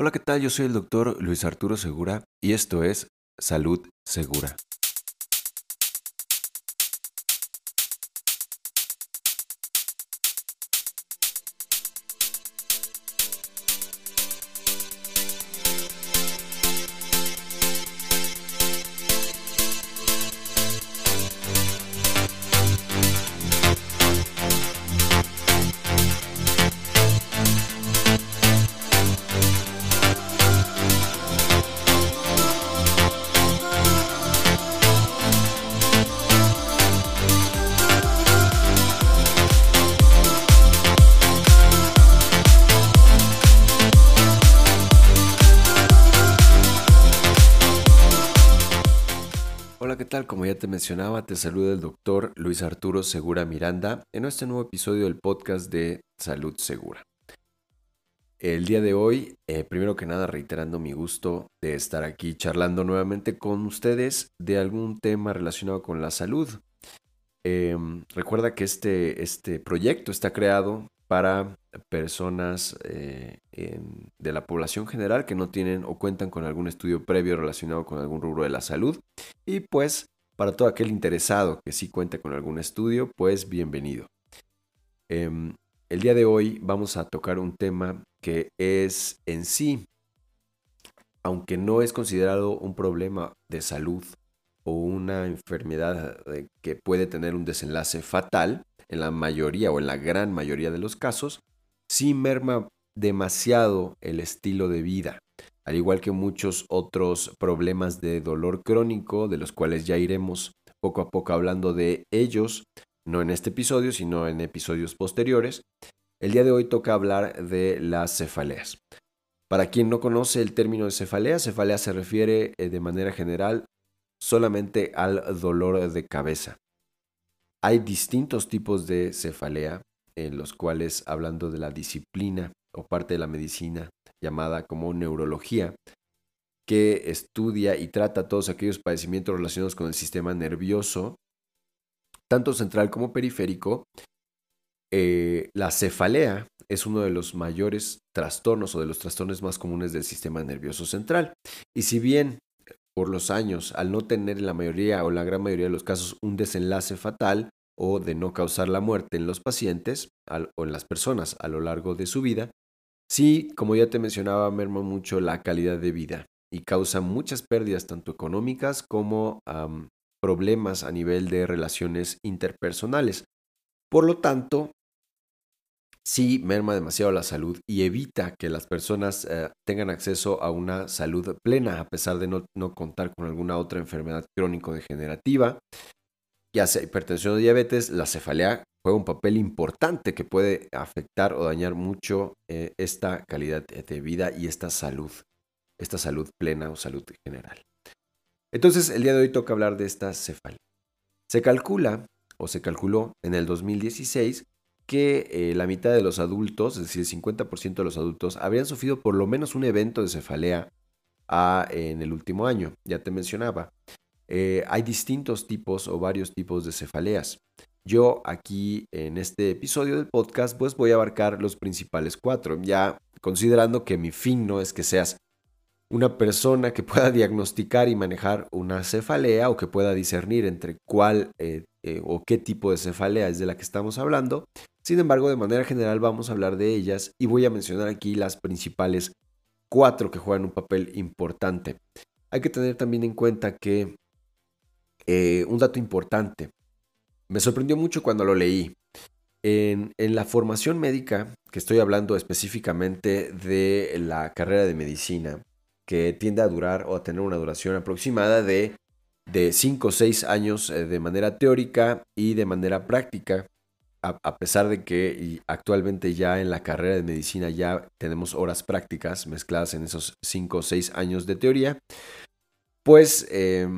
Hola, ¿qué tal? Yo soy el doctor Luis Arturo Segura y esto es Salud Segura. Te saluda el doctor Luis Arturo Segura Miranda en este nuevo episodio del podcast de Salud Segura. El día de hoy, eh, primero que nada, reiterando mi gusto de estar aquí charlando nuevamente con ustedes de algún tema relacionado con la salud. Em, recuerda que este, este proyecto está creado para personas eh, de la población general que no tienen o cuentan con algún estudio previo relacionado con algún rubro de la salud. Y pues para todo aquel interesado que sí cuenta con algún estudio, pues bienvenido. Em, el día de hoy vamos a tocar un tema que es en sí, aunque no es considerado un problema de salud o una enfermedad eh, que puede tener un desenlace fatal, en la mayoría o en la gran mayoría de los casos, sí merma demasiado el estilo de vida, al igual que muchos otros problemas de dolor crónico, de los cuales ya iremos poco a poco hablando de ellos, no en este episodio, sino en episodios posteriores. El día de hoy toca hablar de las cefaleas. Para quien no conoce el término de cefalea, cefalea se refiere eh, de manera general solamente al dolor de cabeza. Hay distintos tipos de cefalea, en los cuales, hablando de la disciplina o parte de la medicina llamada como neurología, que estudia y trata todos aquellos padecimientos relacionados con el sistema nervioso, tanto central como periférico, eh, la cefalea es uno de los mayores trastornos o de los trastornos más comunes del sistema nervioso central. Y si bien por los años, al no tener en la mayoría o la gran mayoría de los casos un desenlace fatal o de no causar la muerte en los pacientes o en las personas a lo largo de su vida, sí, como ya te mencionaba, merma mucho la calidad de vida y causa muchas pérdidas tanto económicas como problemas a nivel de relaciones interpersonales. Por lo tanto, sí merma demasiado la salud y evita que las personas eh, tengan acceso a una salud plena a pesar de no, no contar con alguna otra enfermedad crónico-degenerativa, ya sea hipertensión o diabetes, la cefalea juega un papel importante que puede afectar o dañar mucho eh, esta calidad de vida y esta salud, esta salud plena o salud general. Entonces, el día de hoy toca hablar de esta cefalea. Se calcula o se calculó en el 2016 que eh, la mitad de los adultos, es decir, el 50% de los adultos, habrían sufrido por lo menos un evento de cefalea ah, en el último año. Ya te mencionaba. Eh, hay distintos tipos o varios tipos de cefaleas. Yo aquí en este episodio del podcast pues voy a abarcar los principales cuatro, ya considerando que mi fin no es que seas una persona que pueda diagnosticar y manejar una cefalea o que pueda discernir entre cuál eh, eh, o qué tipo de cefalea es de la que estamos hablando. Sin embargo, de manera general vamos a hablar de ellas y voy a mencionar aquí las principales cuatro que juegan un papel importante. Hay que tener también en cuenta que eh, un dato importante, me sorprendió mucho cuando lo leí. En, la formación médica, que estoy hablando específicamente de la carrera de medicina, que tiende a durar o a tener una duración aproximada de, de 5 o 6 años eh, de manera teórica y de manera práctica, a, pesar de que actualmente ya en la carrera de medicina ya tenemos horas prácticas mezcladas en esos 5 o 6 años de teoría, pues eh,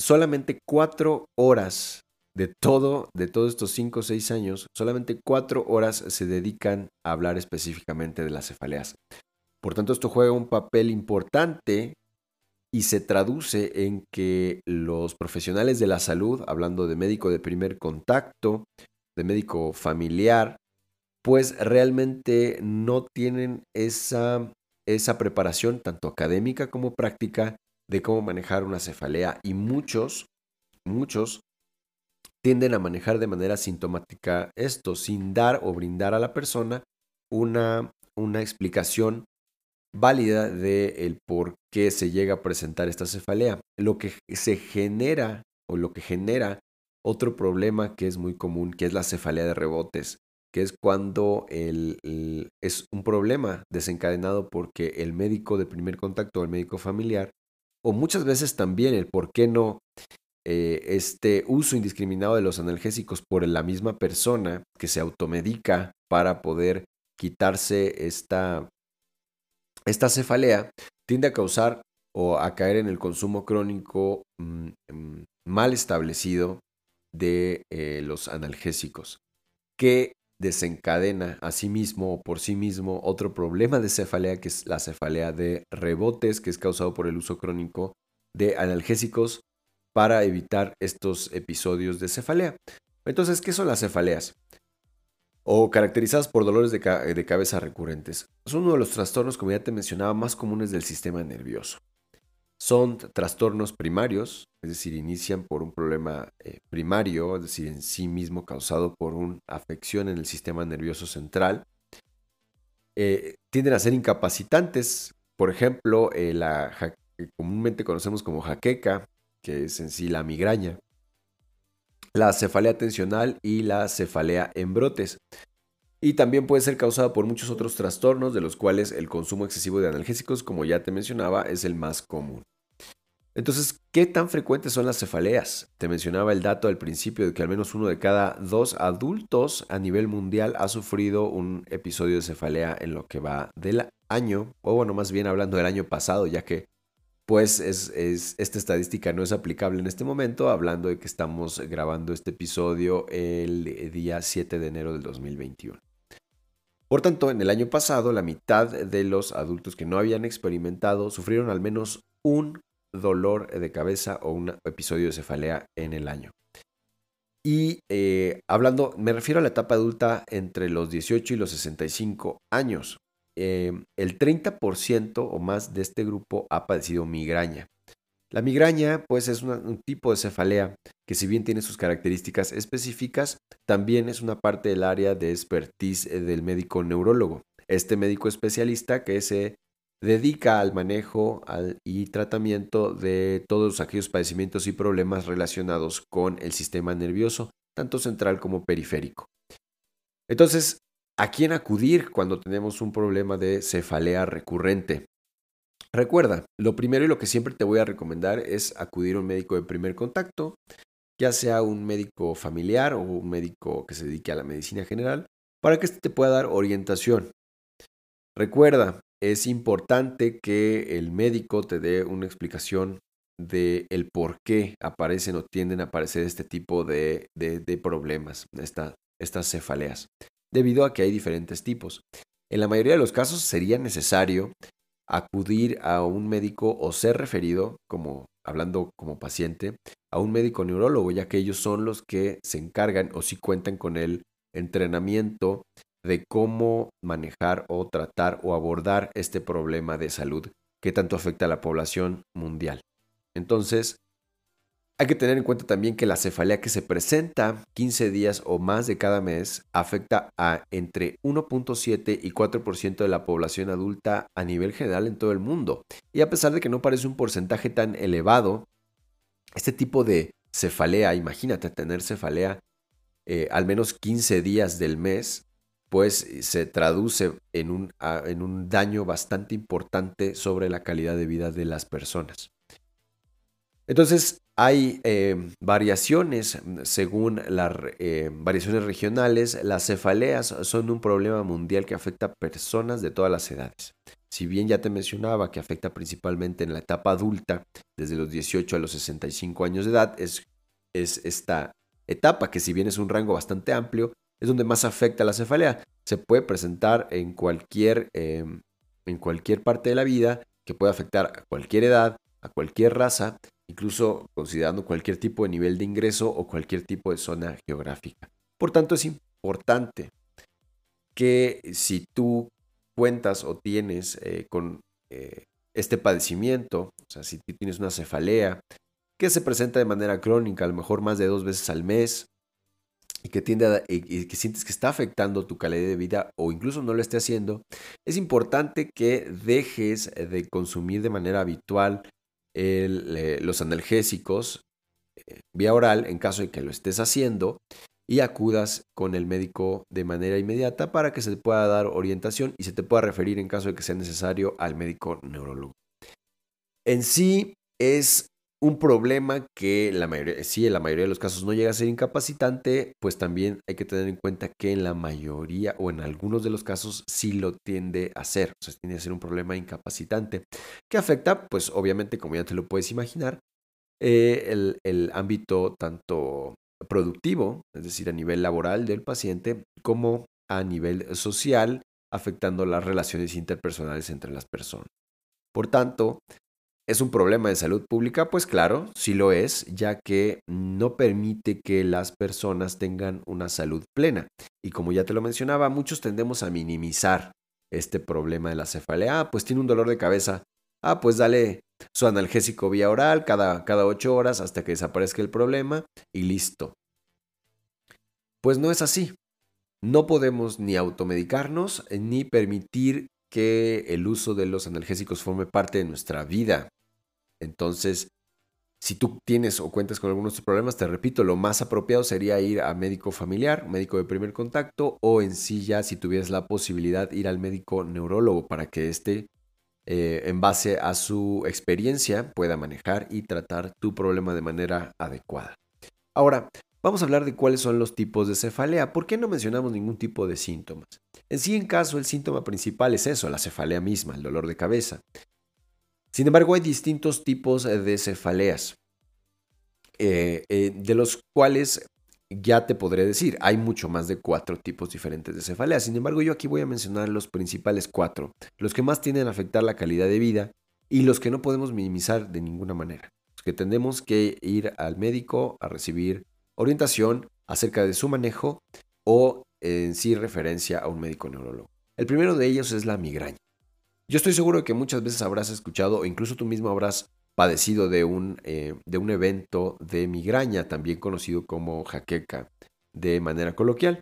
solamente 4 horas de todo, de todos estos 5 o 6 años, solamente 4 horas se dedican a hablar específicamente de las cefaleas. Por tanto, esto juega un papel importante y se traduce en que los profesionales de la salud, hablando de médico de primer contacto, de médico familiar, pues realmente no tienen esa esa preparación, tanto académica como práctica, de cómo manejar una cefalea y muchos, muchos tienden a manejar de manera sintomática esto, sin dar o brindar a la persona una, una explicación válida de el por qué se llega a presentar esta cefalea. Lo que se genera o lo que genera otro problema que es muy común, que es la cefalea de rebotes, que es cuando el, es un problema desencadenado porque el médico de primer contacto o el médico familiar, o muchas veces también el por qué no eh, este uso indiscriminado de los analgésicos por la misma persona que se automedica para poder quitarse esta esta cefalea tiende a causar o a caer en el consumo crónico mm, mm, mal establecido de eh, los analgésicos, que desencadena a sí mismo o por sí mismo otro problema de cefalea, que es la cefalea de rebotes, que es causado por el uso crónico de analgésicos para evitar estos episodios de cefalea. Entonces, ¿qué son las cefaleas? o caracterizadas por dolores de, cabeza recurrentes. Son uno de los trastornos, como ya te mencionaba, más comunes del sistema nervioso. Son trastornos primarios, es decir, inician por un problema eh, primario, es decir, en sí mismo causado por una afección en el sistema nervioso central. Eh, tienden a ser incapacitantes, por ejemplo, eh, la que comúnmente conocemos como jaqueca, que es en sí la migraña, la cefalea tensional y la cefalea en brotes. Y también puede ser causada por muchos otros trastornos, de los cuales el consumo excesivo de analgésicos, como ya te mencionaba, es el más común. Entonces, ¿qué tan frecuentes son las cefaleas? Te mencionaba el dato al principio de que al menos uno de cada dos adultos a nivel mundial ha sufrido un episodio de cefalea en lo que va del año, o bueno, más bien hablando del año pasado, ya que pues es, esta estadística no es aplicable en este momento, hablando de que estamos grabando este episodio el día 7 de enero del 2021. Por tanto, en el año pasado, la mitad de los adultos que no habían experimentado sufrieron al menos un dolor de cabeza o un episodio de cefalea en el año. Y eh, hablando, me refiero a la etapa adulta entre los 18 y los 65 años. Em, el 30% o más de este grupo ha padecido migraña. La migraña, pues, es un tipo de cefalea que si bien tiene sus características específicas, también es una parte del área de expertise eh, del médico neurólogo. Este médico especialista que se dedica al manejo y tratamiento de todos aquellos padecimientos y problemas relacionados con el sistema nervioso, tanto central como periférico. Entonces, ¿A quién acudir cuando tenemos un problema de cefalea recurrente? Recuerda, lo primero y lo que siempre te voy a recomendar es acudir a un médico de primer contacto, ya sea un médico familiar o un médico que se dedique a la medicina general, para que éste te pueda dar orientación. Recuerda, es importante que el médico te dé una explicación de el por qué aparecen o tienden a aparecer este tipo de, problemas, estas cefaleas debido a que hay diferentes tipos. En la mayoría de los casos sería necesario acudir a un médico o ser referido, como hablando como paciente, a un médico neurólogo, ya que ellos son los que se encargan o si cuentan con el entrenamiento de cómo manejar o tratar o abordar este problema de salud que tanto afecta a la población mundial. Entonces, hay que tener en cuenta también que la cefalea que se presenta 15 días o más de cada mes afecta a entre 1.7 y 4% de la población adulta a nivel general en todo el mundo. Y a pesar de que no parece un porcentaje tan elevado, este tipo de cefalea, imagínate tener cefalea eh, al menos 15 días del mes, pues se traduce en un, en un daño bastante importante sobre la calidad de vida de las personas. Entonces, hay eh, variaciones mm, según las eh, variaciones regionales. Las cefaleas son un problema mundial que afecta a personas de todas las edades. Si bien ya te mencionaba que afecta principalmente en la etapa adulta, desde los 18 a los 65 años de edad, es, es esta etapa que si bien es un rango bastante amplio, es donde más afecta la cefalea. Se puede presentar en cualquier, em, en cualquier parte de la vida, que puede afectar a cualquier edad, a cualquier raza incluso considerando cualquier tipo de nivel de ingreso o cualquier tipo de zona geográfica. Por tanto, es importante que si tú cuentas o tienes eh, con eh, este padecimiento, o sea, si tienes una cefalea que se presenta de manera crónica, a lo mejor más de dos veces al mes, y que, y que sientes que está afectando tu calidad de vida o incluso no lo esté haciendo, es importante que dejes de consumir de manera habitual eh, los analgésicos eh, vía oral en caso de que lo estés haciendo y acudas con el médico de manera inmediata para que se te pueda dar orientación y se te pueda referir en caso de que sea necesario al médico neurólogo. En sí es un problema que la mayoría, sí, en la mayoría de los casos no llega a ser incapacitante, pues también hay que tener en cuenta que en la mayoría o en algunos de los casos sí lo tiende a ser, o sea, a ser un problema incapacitante que afecta, pues obviamente, como ya te lo puedes imaginar, eh, el, el ámbito tanto productivo, es decir, a nivel laboral del paciente, como a nivel social, afectando las relaciones interpersonales entre las personas. Por tanto, ¿Es un problema de salud pública? Pues claro, sí lo es, ya que no permite que las personas tengan una salud plena. Y como ya te lo mencionaba, muchos tendemos a minimizar este problema de la cefalea. Ah, pues tiene un dolor de cabeza. Ah, pues dale su analgésico vía oral cada, cada ocho horas hasta que desaparezca el problema y listo. Pues no es así. No podemos ni automedicarnos ni permitir que el uso de los analgésicos forme parte de nuestra vida. Entonces, si tú tienes o cuentas con algunos problemas, te repito, lo más apropiado sería ir a médico familiar, médico de primer contacto, o en sí ya, si tuvieras la posibilidad, ir al médico neurólogo para que éste, eh, en base a su experiencia, pueda manejar y tratar tu problema de manera adecuada. Ahora, vamos a hablar de cuáles son los tipos de cefalea. ¿Por qué no mencionamos ningún tipo de síntomas? En sí, en caso, el síntoma principal es eso, la cefalea misma, el dolor de cabeza. Sin embargo, hay distintos tipos eh, de cefaleas, eh, eh, de los cuales ya te podré decir, hay mucho más de cuatro tipos diferentes de cefaleas. Sin embargo, yo aquí voy a mencionar los principales cuatro, los que más tienden a afectar la calidad de vida y los que no podemos minimizar de ninguna manera. Los que tendemos que ir al médico a recibir orientación acerca de su manejo o en sí referencia a un médico neurólogo. El primero de ellos es la migraña. Yo estoy seguro de que muchas veces habrás escuchado o incluso tú mismo habrás padecido de un, eh, de un evento de migraña, también conocido como jaqueca de manera coloquial.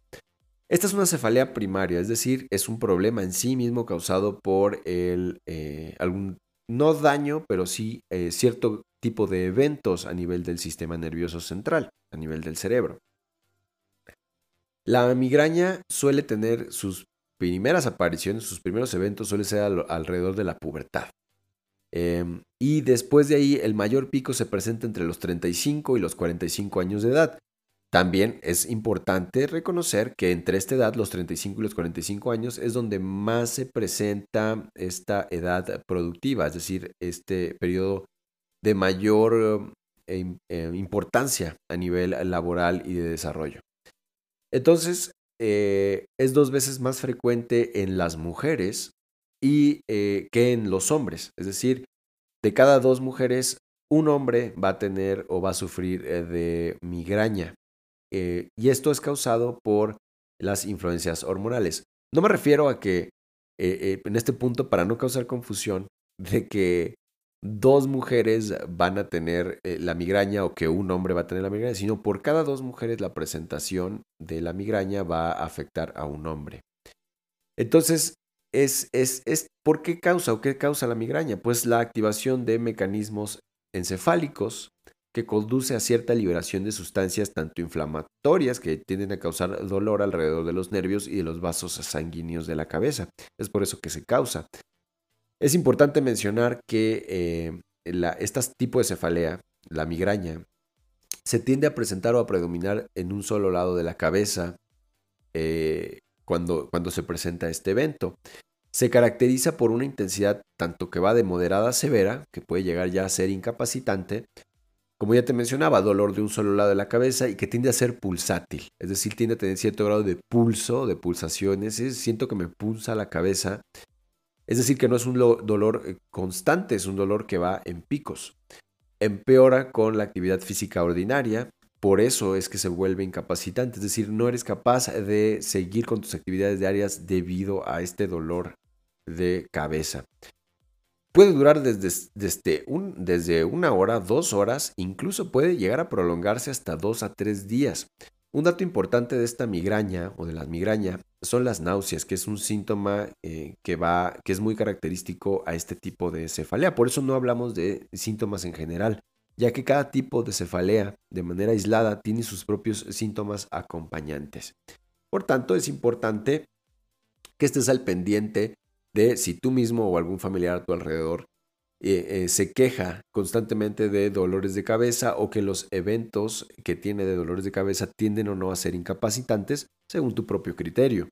Esta es una cefalea primaria, es decir, es un problema en sí mismo causado por el, eh, algún, no daño, pero sí eh, cierto tipo de eventos a nivel del sistema nervioso central, a nivel del cerebro. La migraña suele tener sus primeras apariciones, sus primeros eventos suele ser alrededor de la pubertad. Em, y después de ahí el mayor pico se presenta entre los 35 y los 45 años de edad. También es importante reconocer que entre esta edad, los 35 y los 45 años, es donde más se presenta esta edad productiva, es decir, este periodo de mayor em, em, importancia a nivel laboral y de desarrollo. Entonces, eh, es dos veces más frecuente en las mujeres y eh, que en los hombres. Es decir, de cada dos mujeres, un hombre va a tener o va a sufrir eh, de migraña. y esto es causado por las influencias hormonales. No me refiero a que, en este punto, para no causar confusión, de que dos mujeres van a tener eh, la migraña o que un hombre va a tener la migraña, sino por cada dos mujeres la presentación de la migraña va a afectar a un hombre. Entonces, es, es, es, ¿por qué causa o qué causa la migraña? Pues la activación de mecanismos encefálicos que conduce a cierta liberación de sustancias tanto inflamatorias que tienden a causar dolor alrededor de los nervios y de los vasos sanguíneos de la cabeza. Es por eso que se causa. Es importante mencionar que este tipo de cefalea, la migraña, se tiende a presentar o a predominar en un solo lado de la cabeza eh, cuando, cuando se presenta este evento. Se caracteriza por una intensidad tanto que va de moderada a severa, que puede llegar ya a ser incapacitante, como ya te mencionaba, dolor de un solo lado de la cabeza y que tiende a ser pulsátil, es decir, tiende a tener cierto grado de pulso, de pulsaciones, siento que me pulsa la cabeza es decir, que no es un dolor eh, constante, es un dolor que va en picos. Empeora con la actividad física ordinaria, por eso es que se vuelve incapacitante, es decir, no eres capaz de seguir con tus actividades diarias debido a este dolor de cabeza. Puede durar desde, desde, un, desde una hora, dos horas, incluso puede llegar a prolongarse hasta dos a tres días. Un dato importante de esta migraña o de la migraña son las náuseas, que es un síntoma eh, que, va, que es muy característico a este tipo de cefalea. Por eso no hablamos de síntomas en general, ya que cada tipo de cefalea de manera aislada tiene sus propios síntomas acompañantes. Por tanto, es importante que estés al pendiente de si tú mismo o algún familiar a tu alrededor eh, eh, se queja constantemente de dolores de cabeza o que los eventos que tiene de dolores de cabeza tienden o no a ser incapacitantes según tu propio criterio.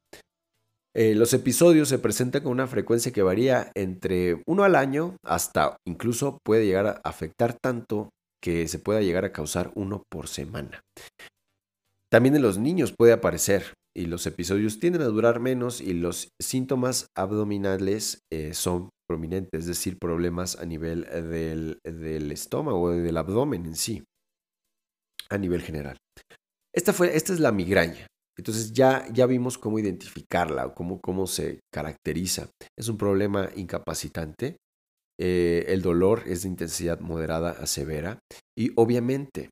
Eh, los episodios se presentan con una frecuencia que varía entre uno al año hasta incluso puede llegar a afectar tanto que se pueda llegar a causar uno por semana. También en los niños puede aparecer y los episodios tienden a durar menos y los síntomas abdominales son prominentes, es decir, problemas a nivel del, del estómago del abdomen en sí, a nivel general. Esta, fue, esta es la migraña. Entonces ya, ya vimos cómo identificarla o cómo, cómo se caracteriza. Es un problema incapacitante. Eh, el dolor es de intensidad moderada a severa. Y obviamente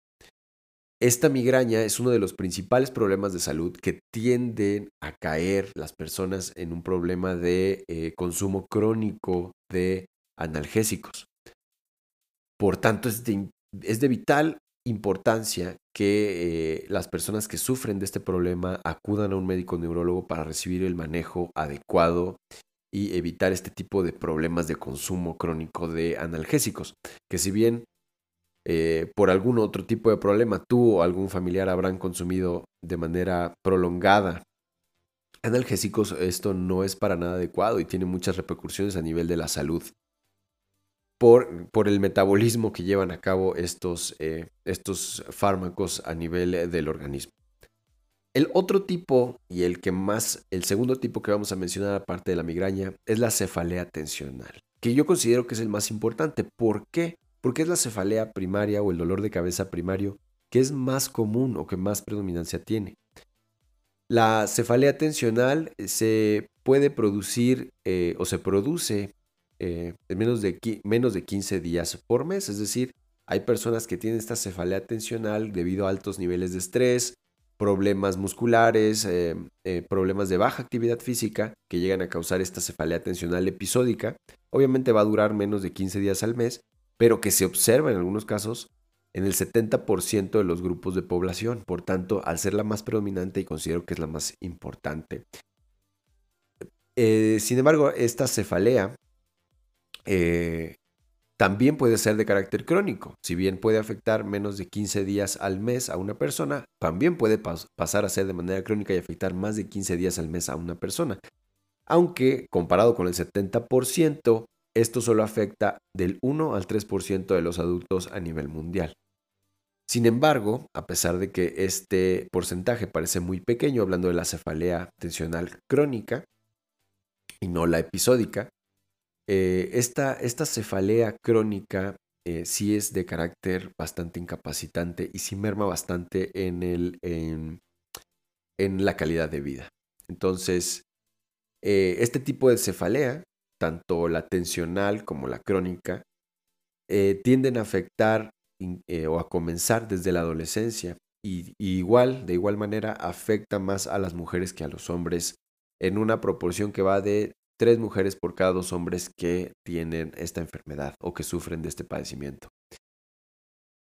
esta migraña es uno de los principales problemas de salud que tienden a caer las personas en un problema de eh, consumo crónico de analgésicos. Por tanto, es de, vital importancia que eh, las personas que sufren de este problema acudan a un médico neurólogo para recibir el manejo adecuado y evitar este tipo de problemas de consumo crónico de analgésicos, que si bien eh, por algún otro tipo de problema, tú o algún familiar habrán consumido de manera prolongada analgésicos, esto no es para nada adecuado y tiene muchas repercusiones a nivel de la salud. Por, por el metabolismo que llevan a cabo estos, eh, estos fármacos a nivel del organismo. El otro tipo y el que más, el segundo tipo que vamos a mencionar aparte de la migraña es la cefalea tensional, que yo considero que es el más importante. ¿Por qué? Porque es la cefalea primaria o el dolor de cabeza primario que es más común o que más predominancia tiene. La cefalea tensional se puede producir eh, o se produce eh, en menos de, menos de 15 días por mes, es decir, hay personas que tienen esta cefalea tensional debido a altos niveles de estrés, problemas musculares, eh, problemas de baja actividad física que llegan a causar esta cefalea tensional episódica. Obviamente va a durar menos de 15 días al mes, pero que se observa en algunos casos en el 70% de los grupos de población. Por tanto, al ser la más predominante y considero que es la más importante. Eh, sin embargo, esta cefalea eh, también puede ser de carácter crónico. Si bien puede afectar menos de 15 días al mes a una persona, también puede pasar a ser de manera crónica y afectar más de 15 días al mes a una persona. Aunque comparado con el 70%, esto solo afecta del 1 al 3% de los adultos a nivel mundial. Sin embargo, a pesar de que este porcentaje parece muy pequeño, hablando de la cefalea tensional crónica y no la episódica, eh, esta, cefalea crónica eh, sí es de carácter bastante incapacitante y sí merma bastante en, el, en, la calidad de vida. Entonces, eh, este tipo de cefalea tanto la tensional como la crónica, eh, tienden a afectar eh, o a comenzar desde la adolescencia y, igual, de igual manera, afecta más a las mujeres que a los hombres en una proporción que va de tres mujeres por cada dos hombres que tienen esta enfermedad o que sufren de este padecimiento.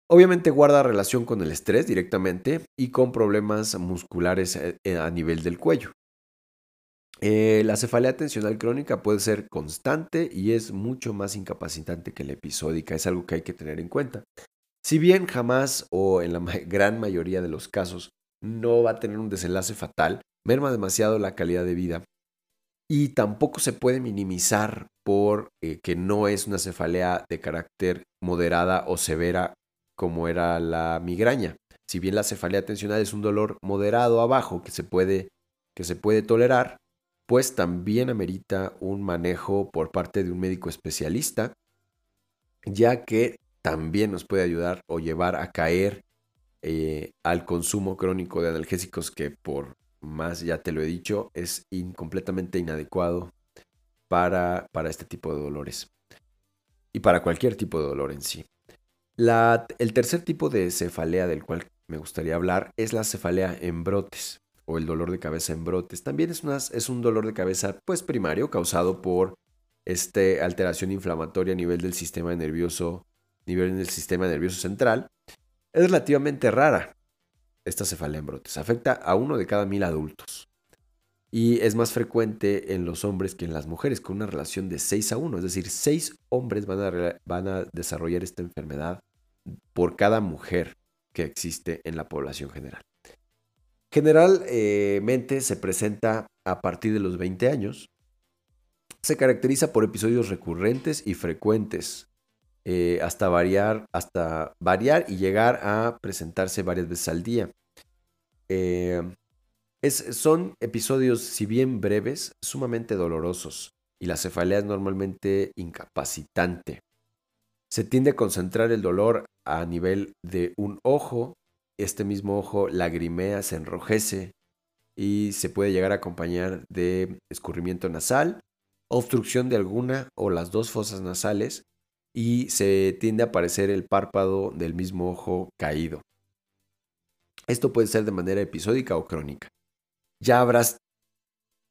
Obviamente guarda relación con el estrés directamente y con problemas musculares eh, a nivel del cuello. Eh, la cefalea tensional crónica puede ser constante y es mucho más incapacitante que la episódica, es algo que hay que tener en cuenta. Si bien jamás o en la gran mayoría de los casos no va a tener un desenlace fatal, merma demasiado la calidad de vida y tampoco se puede minimizar por eh, que no es una cefalea de carácter moderada o severa como era la migraña. Si bien la cefalea tensional es un dolor moderado abajo que se puede, que se puede tolerar, pues también amerita un manejo por parte de un médico especialista, ya que también nos puede ayudar o llevar a caer eh, al consumo crónico de analgésicos que por más ya te lo he dicho es completamente inadecuado para, para este tipo de dolores y para cualquier tipo de dolor en sí. La, el tercer tipo de cefalea del cual me gustaría hablar es la cefalea en brotes o el dolor de cabeza en brotes. También es, es un dolor de cabeza pues primario causado por este alteración inflamatoria a nivel del sistema nervioso, nivel del sistema nervioso central. Es relativamente rara esta cefalea en brotes. Afecta a uno de cada mil adultos. Y es más frecuente en los hombres que en las mujeres, con una relación de 6 a 1. Es decir, 6 hombres van a, van a desarrollar esta enfermedad por cada mujer que existe en la población general. Generalmente se presenta a partir de los 20 años. Se caracteriza por episodios recurrentes y frecuentes, eh, hasta, variar, hasta variar y llegar a presentarse varias veces al día. Eh, son episodios, si bien breves, sumamente dolorosos y la cefalea es normalmente incapacitante. Se tiende a concentrar el dolor a nivel de un ojo este mismo ojo lagrimea, se enrojece y se puede llegar a acompañar de escurrimiento nasal, obstrucción de alguna o las dos fosas nasales y se tiende a aparecer el párpado del mismo ojo caído. Esto puede ser de manera episódica o crónica. Ya habrás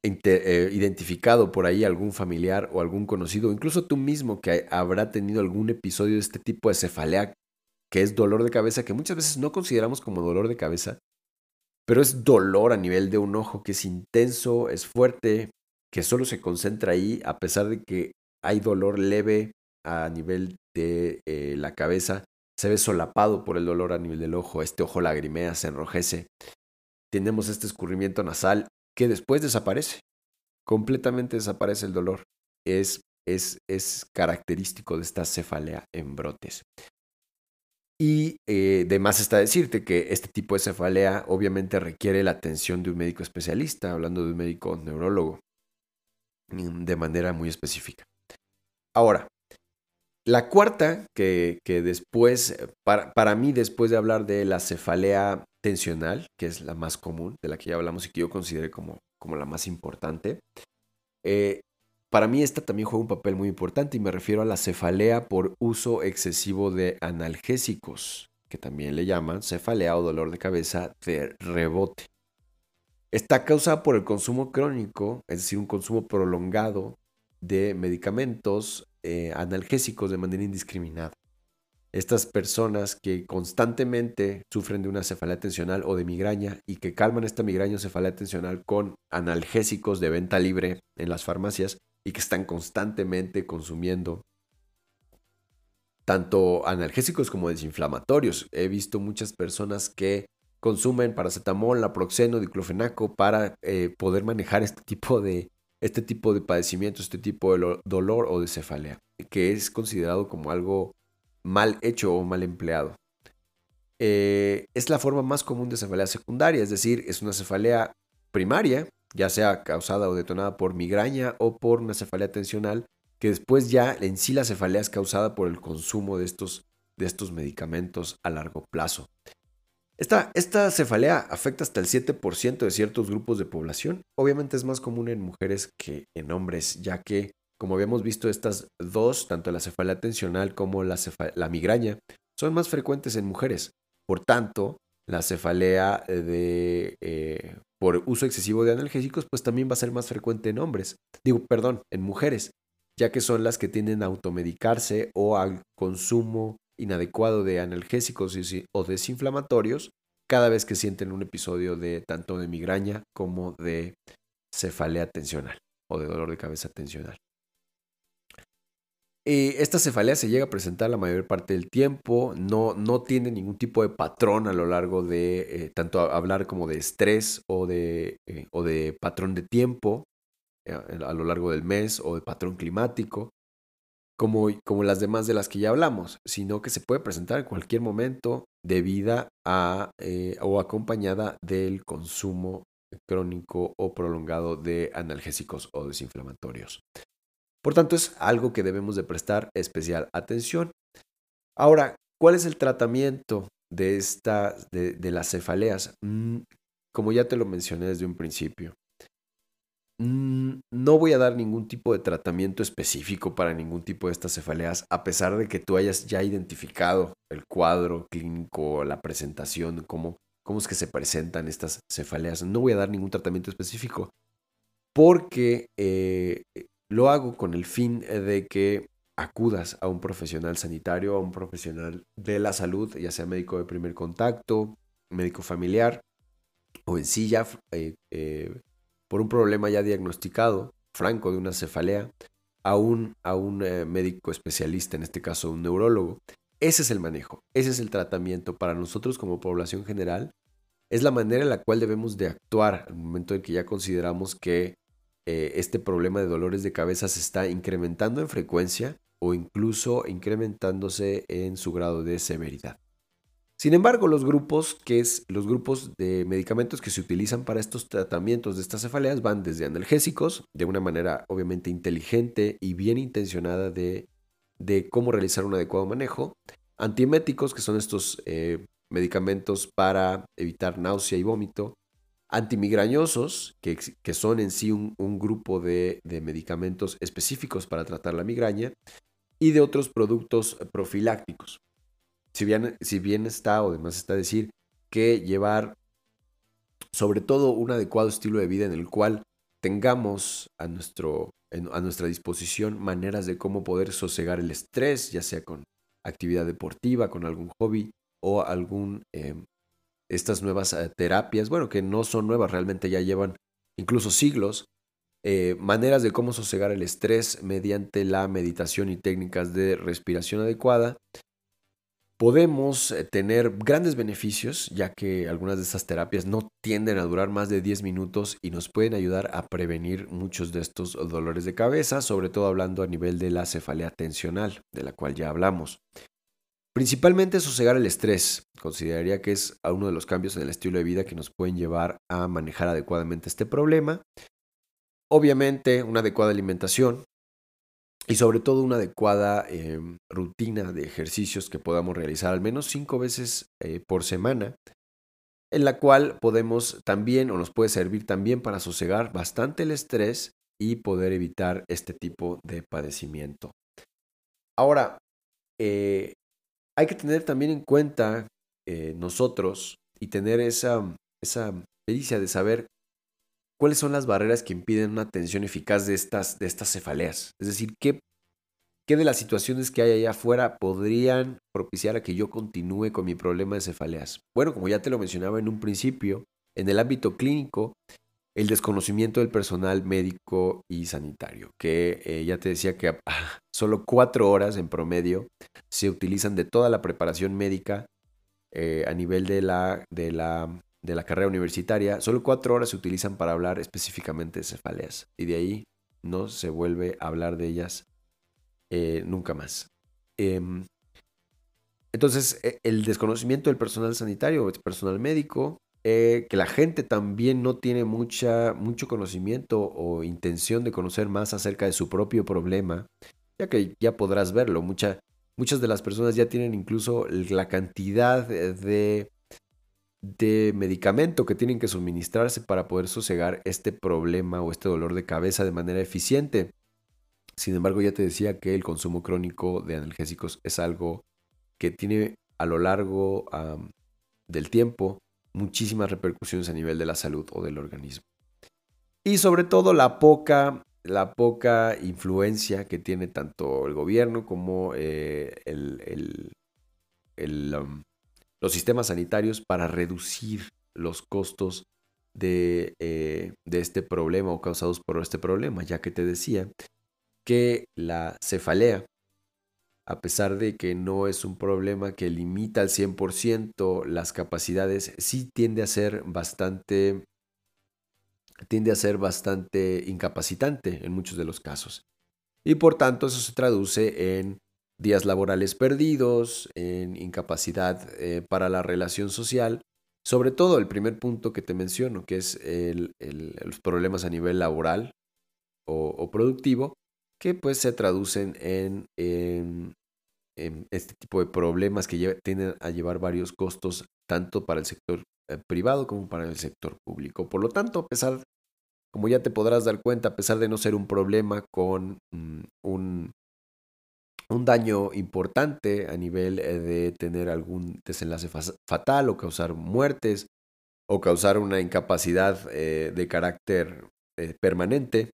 eh, identificado por ahí algún familiar o algún conocido, incluso tú mismo que habrá tenido algún episodio de este tipo de cefalea que es dolor de cabeza, que muchas veces no consideramos como dolor de cabeza, pero es dolor a nivel de un ojo que es intenso, es fuerte, que solo se concentra ahí, a pesar de que hay dolor leve a nivel de eh, la cabeza, se ve solapado por el dolor a nivel del ojo, este ojo lagrimea, se enrojece, tenemos este escurrimiento nasal que después desaparece, completamente desaparece el dolor, es, es, es característico de esta cefalea en brotes. Y eh, está decirte que este tipo de cefalea obviamente requiere la atención de un médico especialista, hablando de un médico neurólogo, mm, de manera muy específica. Ahora, la cuarta, que, después, para, para, mí, después de hablar de la cefalea tensional, que es la más común, de la que ya hablamos y que yo consideré como, como la más importante, eh, para mí esta también juega un papel muy importante y me refiero a la cefalea por uso excesivo de analgésicos, que también le llaman cefalea o dolor de cabeza de rebote. Está causada por el consumo crónico, es decir, un consumo prolongado de medicamentos eh, analgésicos de manera indiscriminada. Estas personas que constantemente sufren de una cefalea tensional o de migraña y que calman esta migraña o cefalea tensional con analgésicos de venta libre en las farmacias, y que están constantemente consumiendo tanto analgésicos como desinflamatorios. He visto muchas personas que consumen paracetamol, naproxeno, diclofenaco para eh, poder manejar este tipo de este tipo de padecimiento, este tipo de dolor o de cefalea, que es considerado como algo mal hecho o mal empleado. Eh, es la forma más común de cefalea secundaria, es decir, es una cefalea primaria ya sea causada o detonada por migraña o por una cefalea tensional, que después ya en sí la cefalea es causada por el consumo de estos, de estos medicamentos a largo plazo. Esta, esta cefalea afecta hasta el 7% de ciertos grupos de población. Obviamente es más común en mujeres que en hombres, ya que, como habíamos visto, estas dos, tanto la cefalea tensional como la, la migraña, son más frecuentes en mujeres. Por tanto, la cefalea de eh, por uso excesivo de analgésicos, pues también va a ser más frecuente en hombres, digo, perdón, en mujeres, ya que son las que tienden a automedicarse o al consumo inadecuado de analgésicos o desinflamatorios cada vez que sienten un episodio de tanto de migraña como de cefalea tensional o de dolor de cabeza tensional. Eh, esta cefalea se llega a presentar la mayor parte del tiempo, no, no tiene ningún tipo de patrón a lo largo de, eh, tanto hablar como de estrés o de, eh, o de patrón de tiempo a lo largo del mes o de patrón climático, como, como las demás de las que ya hablamos, sino que se puede presentar en cualquier momento debida a o acompañada del consumo crónico o prolongado de analgésicos o desinflamatorios. Por tanto, es algo que debemos de prestar especial atención. Ahora, ¿cuál es el tratamiento de, esta, de, las cefaleas? Mm, como ya te lo mencioné desde un principio, mm, no voy a dar ningún tipo de tratamiento específico para ningún tipo de estas cefaleas, a pesar de que tú hayas ya identificado el cuadro clínico, la presentación, cómo, cómo es que se presentan estas cefaleas. No voy a dar ningún tratamiento específico porque eh, lo hago con el fin de que acudas a un profesional sanitario, a un profesional de la salud, ya sea médico de primer contacto, médico familiar, o en sí ya eh, eh, por un problema ya diagnosticado, franco, de una cefalea, a un, a un eh, médico especialista, en este caso un neurólogo. Ese es el manejo, ese es el tratamiento para nosotros como población general. Es la manera en la cual debemos de actuar al momento en que ya consideramos que este problema de dolores de cabeza se está incrementando en frecuencia o incluso incrementándose en su grado de severidad. Sin embargo, los grupos, que es los grupos de medicamentos que se utilizan para estos tratamientos de estas cefaleas van desde analgésicos, de una manera obviamente inteligente y bien intencionada de, de cómo realizar un adecuado manejo, antieméticos, que son estos eh, medicamentos para evitar náusea y vómito, antimigrañosos, que, que son en sí un, grupo de, medicamentos específicos para tratar la migraña, y de otros productos profilácticos. Si bien, si bien está, o además está decir, que llevar sobre todo un adecuado estilo de vida en el cual tengamos a, nuestro, a nuestra disposición maneras de cómo poder sosegar el estrés, ya sea con actividad deportiva, con algún hobby o algún em, estas nuevas eh, terapias, bueno, que no son nuevas, realmente ya llevan incluso siglos, eh, maneras de cómo sosegar el estrés mediante la meditación y técnicas de respiración adecuada. Podemos eh, tener grandes beneficios, ya que algunas de estas terapias no tienden a durar más de 10 minutos y nos pueden ayudar a prevenir muchos de estos dolores de cabeza, sobre todo hablando a nivel de la cefalea tensional, de la cual ya hablamos. Principalmente sosegar el estrés. Consideraría que es uno de los cambios en el estilo de vida que nos pueden llevar a manejar adecuadamente este problema. Obviamente, una adecuada alimentación y sobre todo una adecuada em, rutina de ejercicios que podamos realizar al menos cinco veces eh, por semana, en la cual podemos también o nos puede servir también para sosegar bastante el estrés y poder evitar este tipo de padecimiento. Ahora, eh, hay que tener también en cuenta eh, nosotros y tener esa, esa pericia de saber ¿cuáles son las barreras que impiden una atención eficaz de estas, de estas cefaleas? Es decir, ¿qué, ¿qué de las situaciones que hay allá afuera podrían propiciar a que yo continúe con mi problema de cefaleas? Bueno, como ya te lo mencionaba en un principio, en el ámbito clínico, el desconocimiento del personal médico y sanitario, que eh, ya te decía que ah, solo cuatro horas en promedio se utilizan de toda la preparación médica eh, a nivel de la, de la de la carrera universitaria, solo cuatro horas se utilizan para hablar específicamente de cefaleas y de ahí no se vuelve a hablar de ellas eh, nunca más. Em, entonces, e, el desconocimiento del personal sanitario, del personal médico, eh, que la gente también no tiene mucha, mucho conocimiento o intención de conocer más acerca de su propio problema, ya que ya podrás verlo, muchas de las personas ya tienen incluso la cantidad de de medicamento que tienen que suministrarse para poder sosegar este problema o este dolor de cabeza de manera eficiente. Sin embargo, ya te decía que el consumo crónico de analgésicos es algo que tiene a lo largo del tiempo muchísimas repercusiones a nivel de la salud o del organismo. Y sobre todo la poca, la poca influencia que tiene tanto el gobierno como eh, el, los sistemas sanitarios para reducir los costos de, eh, de, este problema o causados por este problema, ya que te decía que la cefalea, a pesar de que no es un problema que limita al 100% las capacidades, sí tiende a ser bastante tiende a ser bastante incapacitante en muchos de los casos. Y por tanto eso se traduce en días laborales perdidos, en incapacidad eh, para la relación social. Sobre todo el primer punto que te menciono, que es los problemas a nivel laboral o, productivo, que pues se traducen en, este tipo de problemas que tienden a llevar varios costos tanto para el sector eh, privado como para el sector público. Por lo tanto, a pesar como ya te podrás dar cuenta, a pesar de no ser un problema con mm, un, un daño importante a nivel eh, de tener algún desenlace fatal o causar muertes o causar una incapacidad eh, de carácter permanente,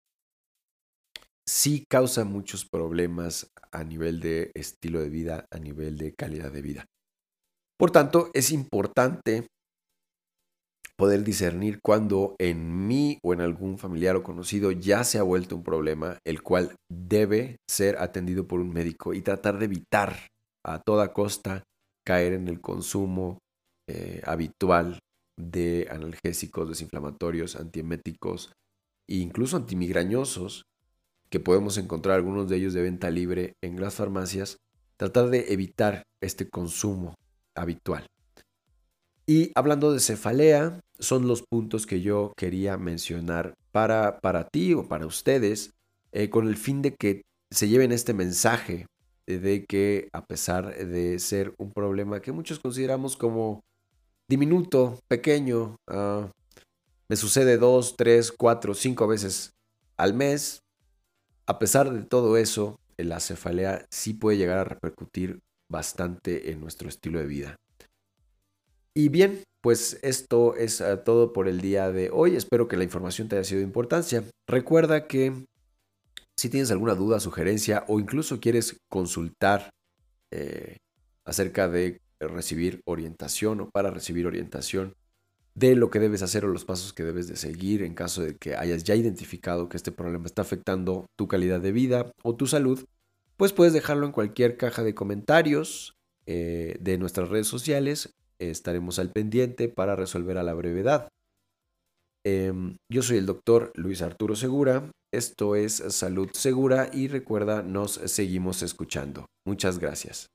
sí causa muchos problemas a nivel de estilo de vida, a nivel de calidad de vida. Por tanto, es importante poder discernir cuando en mí o en algún familiar o conocido ya se ha vuelto un problema, el cual debe ser atendido por un médico y tratar de evitar a toda costa caer en el consumo eh, habitual de analgésicos, desinflamatorios, antieméticos e incluso antimigrañosos, que podemos encontrar algunos de ellos de venta libre en las farmacias, tratar de evitar este consumo habitual. Y hablando de cefalea, son los puntos que yo quería mencionar para, para ti o para ustedes, eh, con el fin de que se lleven este mensaje de que a pesar de ser un problema que muchos consideramos como diminuto, pequeño, ah, me sucede dos, tres, cuatro, cinco veces al mes, a pesar de todo eso, la cefalea sí puede llegar a repercutir bastante en nuestro estilo de vida. Y bien, pues esto es eh, todo por el día de hoy. Espero que la información te haya sido de importancia. Recuerda que si tienes alguna duda, sugerencia o incluso quieres consultar eh, acerca de recibir orientación o para recibir orientación de lo que debes hacer o los pasos que debes de seguir en caso de que hayas ya identificado que este problema está afectando tu calidad de vida o tu salud, pues puedes dejarlo en cualquier caja de comentarios eh, de nuestras redes sociales estaremos al pendiente para resolver a la brevedad. Em, yo soy el doctor Luis Arturo Segura, esto es Salud Segura y recuerda, nos seguimos escuchando. Muchas gracias.